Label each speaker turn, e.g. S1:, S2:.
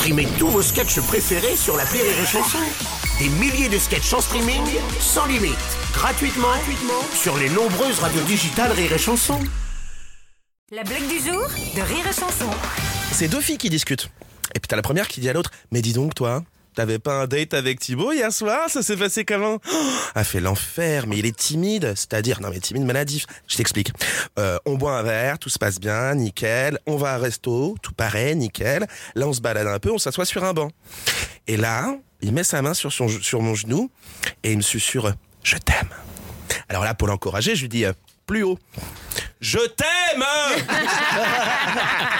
S1: Streamez tous vos sketchs préférés sur la Rire et Chanson. Des milliers de sketchs en streaming, sans limite, gratuitement, gratuitement sur les nombreuses radios digitales Rire et Chanson.
S2: La blague du jour de Rire et Chanson.
S3: C'est deux filles qui discutent. Et puis t'as la première qui dit à l'autre Mais dis donc, toi, t'avais pas un date avec Thibaut hier soir? Ça s'est passé comment? Oh, A fait l'enfer, mais il est timide. C'est-à-dire, non mais timide maladif. Je t'explique. Euh, on boit un verre, tout se passe bien, nickel. On va à un resto, tout pareil, nickel. Là, on se balade un peu, on s'assoit sur un banc. Et là, il met sa main sur, son, sur mon genou et il me susurre Je t'aime. Alors là, pour l'encourager, je lui dis euh, Plus haut. Je t'aime